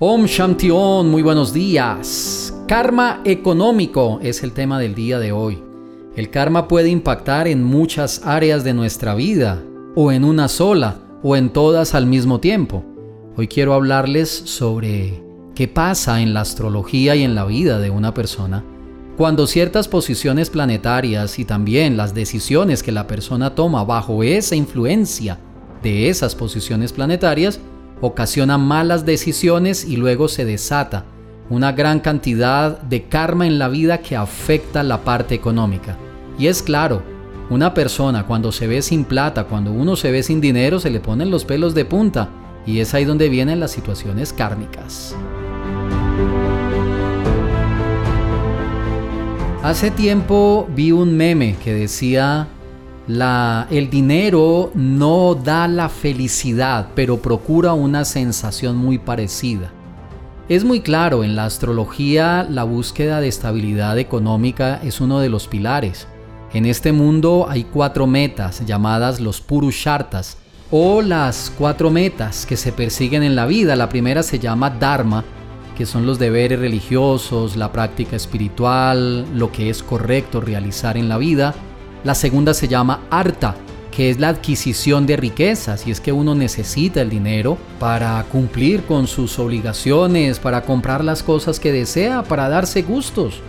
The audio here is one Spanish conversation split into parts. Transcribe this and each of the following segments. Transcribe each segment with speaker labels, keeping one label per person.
Speaker 1: Om Shanti Om, muy buenos días. Karma económico es el tema del día de hoy. El karma puede impactar en muchas áreas de nuestra vida, o en una sola, o en todas al mismo tiempo. Hoy quiero hablarles sobre qué pasa en la astrología y en la vida de una persona cuando ciertas posiciones planetarias y también las decisiones que la persona toma bajo esa influencia de esas posiciones planetarias ocasiona malas decisiones y luego se desata una gran cantidad de karma en la vida que afecta la parte económica. Y es claro, una persona cuando se ve sin plata, cuando uno se ve sin dinero, se le ponen los pelos de punta y es ahí donde vienen las situaciones kármicas. Hace tiempo vi un meme que decía la, el dinero no da la felicidad, pero procura una sensación muy parecida. Es muy claro, en la astrología la búsqueda de estabilidad económica es uno de los pilares. En este mundo hay cuatro metas llamadas los Purushartas o las cuatro metas que se persiguen en la vida. La primera se llama Dharma, que son los deberes religiosos, la práctica espiritual, lo que es correcto realizar en la vida. La segunda se llama arta, que es la adquisición de riquezas, y es que uno necesita el dinero para cumplir con sus obligaciones, para comprar las cosas que desea, para darse gustos.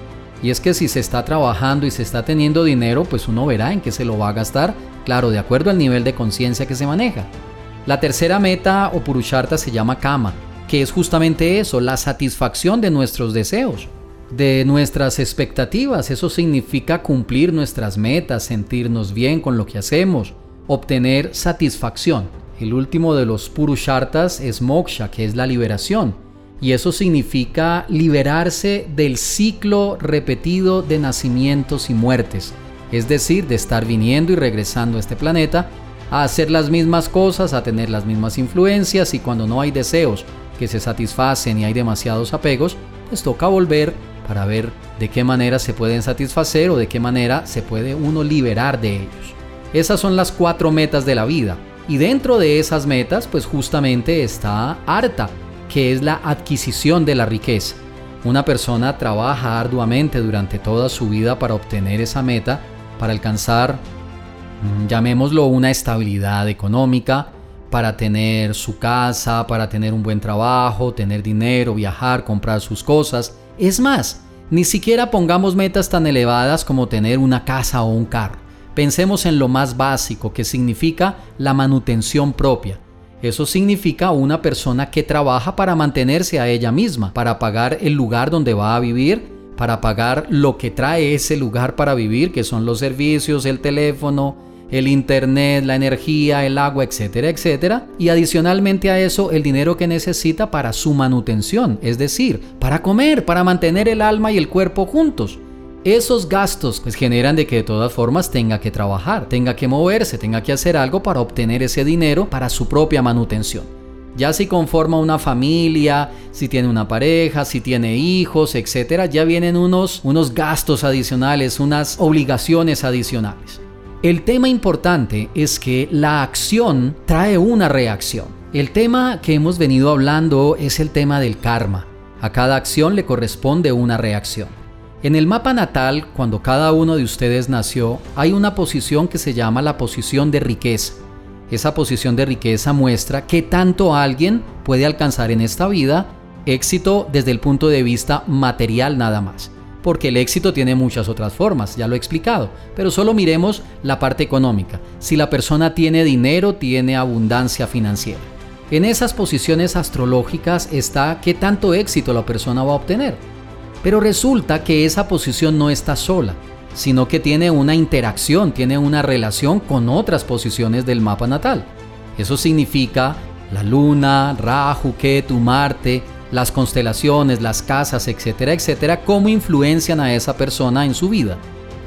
Speaker 1: Y es que si se está trabajando y se está teniendo dinero, pues uno verá en qué se lo va a gastar, claro, de acuerdo al nivel de conciencia que se maneja. La tercera meta o purusharta se llama kama, que es justamente eso, la satisfacción de nuestros deseos de nuestras expectativas. Eso significa cumplir nuestras metas, sentirnos bien con lo que hacemos, obtener satisfacción. El último de los purushartas es moksha, que es la liberación. Y eso significa liberarse del ciclo repetido de nacimientos y muertes. Es decir, de estar viniendo y regresando a este planeta a hacer las mismas cosas, a tener las mismas influencias y cuando no hay deseos que se satisfacen y hay demasiados apegos, pues toca volver para ver de qué manera se pueden satisfacer o de qué manera se puede uno liberar de ellos. Esas son las cuatro metas de la vida. Y dentro de esas metas, pues justamente está Arta, que es la adquisición de la riqueza. Una persona trabaja arduamente durante toda su vida para obtener esa meta, para alcanzar, mm, llamémoslo, una estabilidad económica, para tener su casa, para tener un buen trabajo, tener dinero, viajar, comprar sus cosas. Es más, ni siquiera pongamos metas tan elevadas como tener una casa o un carro. Pensemos en lo más básico, que significa la manutención propia. Eso significa una persona que trabaja para mantenerse a ella misma, para pagar el lugar donde va a vivir, para pagar lo que trae ese lugar para vivir, que son los servicios, el teléfono, el internet, la energía, el agua, etcétera, etcétera, y adicionalmente a eso el dinero que necesita para su manutención, es decir, para comer, para mantener el alma y el cuerpo juntos. Esos gastos pues generan de que de todas formas tenga que trabajar, tenga que moverse, tenga que hacer algo para obtener ese dinero para su propia manutención. Ya si conforma una familia, si tiene una pareja, si tiene hijos, etcétera, ya vienen unos, unos gastos adicionales, unas obligaciones adicionales. El tema importante es que la acción trae una reacción. El tema que hemos venido hablando es el tema del karma. A cada acción le corresponde una reacción. En el mapa natal, cuando cada uno de ustedes nació, hay una posición que se llama la posición de riqueza. Esa posición de riqueza muestra qué tanto alguien puede alcanzar en esta vida éxito desde el punto de vista material nada más porque el éxito tiene muchas otras formas, ya lo he explicado, pero solo miremos la parte económica. Si la persona tiene dinero, tiene abundancia financiera. En esas posiciones astrológicas está qué tanto éxito la persona va a obtener. Pero resulta que esa posición no está sola, sino que tiene una interacción, tiene una relación con otras posiciones del mapa natal. Eso significa la luna, Rahu, Ketu, Marte, las constelaciones, las casas, etcétera, etcétera, cómo influencian a esa persona en su vida.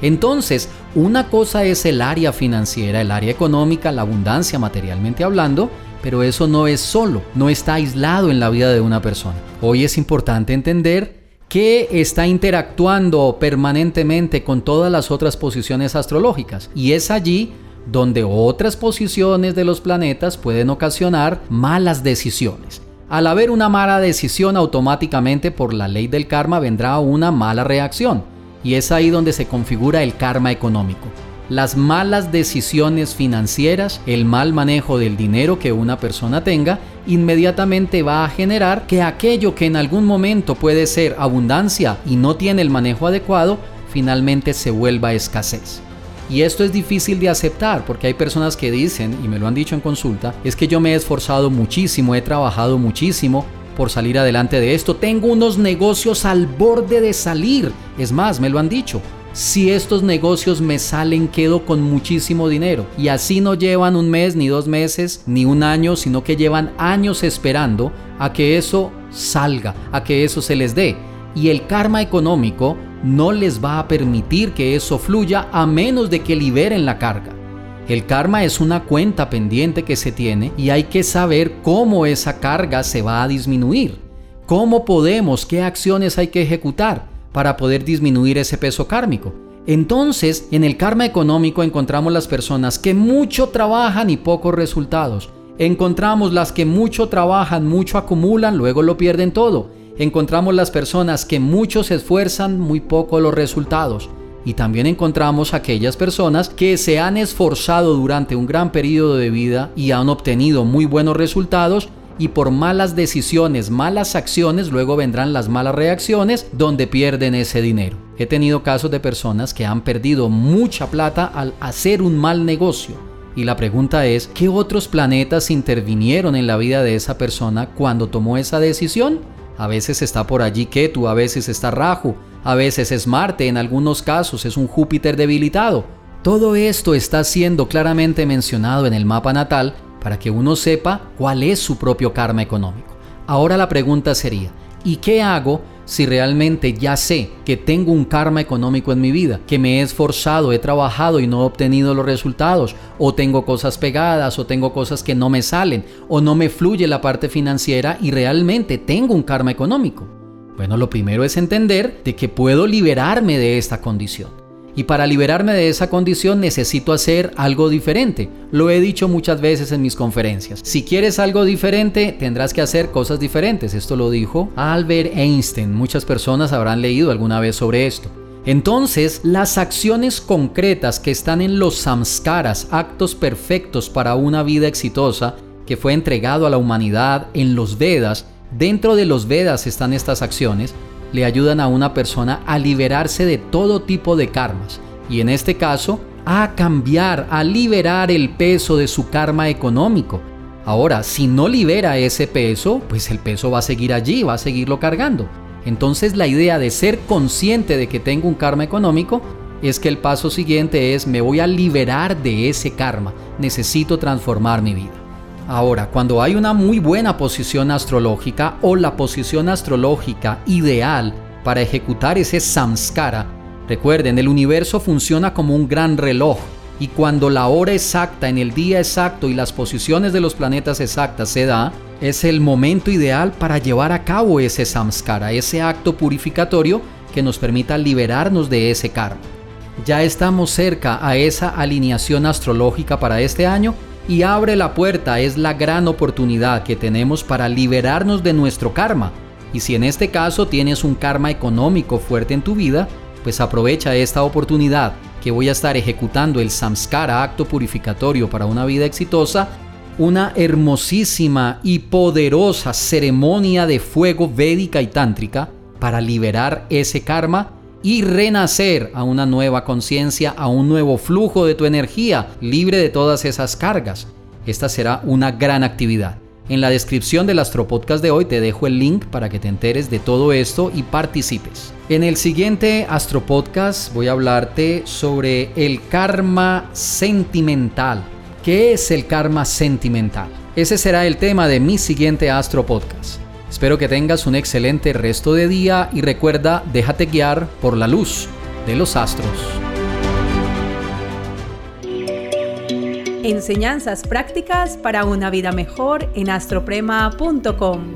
Speaker 1: Entonces, una cosa es el área financiera, el área económica, la abundancia materialmente hablando, pero eso no es solo, no está aislado en la vida de una persona. Hoy es importante entender que está interactuando permanentemente con todas las otras posiciones astrológicas y es allí donde otras posiciones de los planetas pueden ocasionar malas decisiones Al haber una mala decisión, automáticamente por la ley del karma vendrá una mala reacción. Y es ahí donde se configura el karma económico. Las malas decisiones financieras, el mal manejo del dinero que una persona tenga, inmediatamente va a generar que aquello que en algún momento puede ser abundancia y no tiene el manejo adecuado, finalmente se vuelva escasez. Y esto es difícil de aceptar porque hay personas que dicen, y me lo han dicho en consulta, es que yo me he esforzado muchísimo, he trabajado muchísimo por salir adelante de esto, tengo unos negocios al borde de salir. Es más, me lo han dicho, si estos negocios me salen quedo con muchísimo dinero. Y así no llevan un mes, ni dos meses, ni un año, sino que llevan años esperando a que eso salga, a que eso se les dé. Y el karma económico no les va a permitir que eso fluya a menos de que liberen la carga. El karma es una cuenta pendiente que se tiene y hay que saber cómo esa carga se va a disminuir. ¿Cómo podemos? ¿Qué acciones hay que ejecutar para poder disminuir ese peso kármico? Entonces, en el karma económico encontramos las personas que mucho trabajan y pocos resultados. Encontramos las que mucho trabajan, mucho acumulan, luego lo pierden todo encontramos las personas que mucho se esfuerzan, muy poco los resultados. Y también encontramos aquellas personas que se han esforzado durante un gran periodo de vida y han obtenido muy buenos resultados y por malas decisiones, malas acciones, luego vendrán las malas reacciones donde pierden ese dinero. He tenido casos de personas que han perdido mucha plata al hacer un mal negocio. Y la pregunta es, ¿qué otros planetas intervinieron en la vida de esa persona cuando tomó esa decisión? A veces está por allí Ketu, a veces está Rahu, a veces es Marte, en algunos casos es un Júpiter debilitado. Todo esto está siendo claramente mencionado en el mapa natal para que uno sepa cuál es su propio karma económico. Ahora la pregunta sería, ¿y qué hago si realmente ya sé que tengo un karma económico en mi vida, que me he esforzado, he trabajado y no he obtenido los resultados, o tengo cosas pegadas, o tengo cosas que no me salen, o no me fluye la parte financiera y realmente tengo un karma económico? Bueno, lo primero es entender de que puedo liberarme de esta condición. Y para liberarme de esa condición necesito hacer algo diferente. Lo he dicho muchas veces en mis conferencias. Si quieres algo diferente, tendrás que hacer cosas diferentes. Esto lo dijo Albert Einstein. Muchas personas habrán leído alguna vez sobre esto. Entonces, las acciones concretas que están en los samskaras, actos perfectos para una vida exitosa, que fue entregado a la humanidad en los Vedas, dentro de los Vedas están estas acciones, le ayudan a una persona a liberarse de todo tipo de karmas y en este caso a cambiar, a liberar el peso de su karma económico. Ahora, si no libera ese peso, pues el peso va a seguir allí, va a seguirlo cargando. Entonces la idea de ser consciente de que tengo un karma económico es que el paso siguiente es me voy a liberar de ese karma, necesito transformar mi vida. Ahora, cuando hay una muy buena posición astrológica o la posición astrológica ideal para ejecutar ese samskara, recuerden, el universo funciona como un gran reloj y cuando la hora exacta, en el día exacto y las posiciones de los planetas exactas se da, es el momento ideal para llevar a cabo ese samskara, ese acto purificatorio que nos permita liberarnos de ese karma. Ya estamos cerca a esa alineación astrológica para este año y abre la puerta es la gran oportunidad que tenemos para liberarnos de nuestro karma. Y si en este caso tienes un karma económico fuerte en tu vida, pues aprovecha esta oportunidad que voy a estar ejecutando el samskara, acto purificatorio para una vida exitosa, una hermosísima y poderosa ceremonia de fuego védica y tántrica para liberar ese karma y renacer a una nueva conciencia, a un nuevo flujo de tu energía, libre de todas esas cargas. Esta será una gran actividad. En la descripción del Astropodcast de hoy te dejo el link para que te enteres de todo esto y participes. En el siguiente Astropodcast voy a hablarte sobre el karma sentimental. ¿Qué es el karma sentimental? Ese será el tema de mi siguiente Astropodcast. Espero que tengas un excelente resto de día y recuerda, déjate guiar por la luz de los astros.
Speaker 2: Enseñanzas prácticas para una vida mejor en astroprema.com.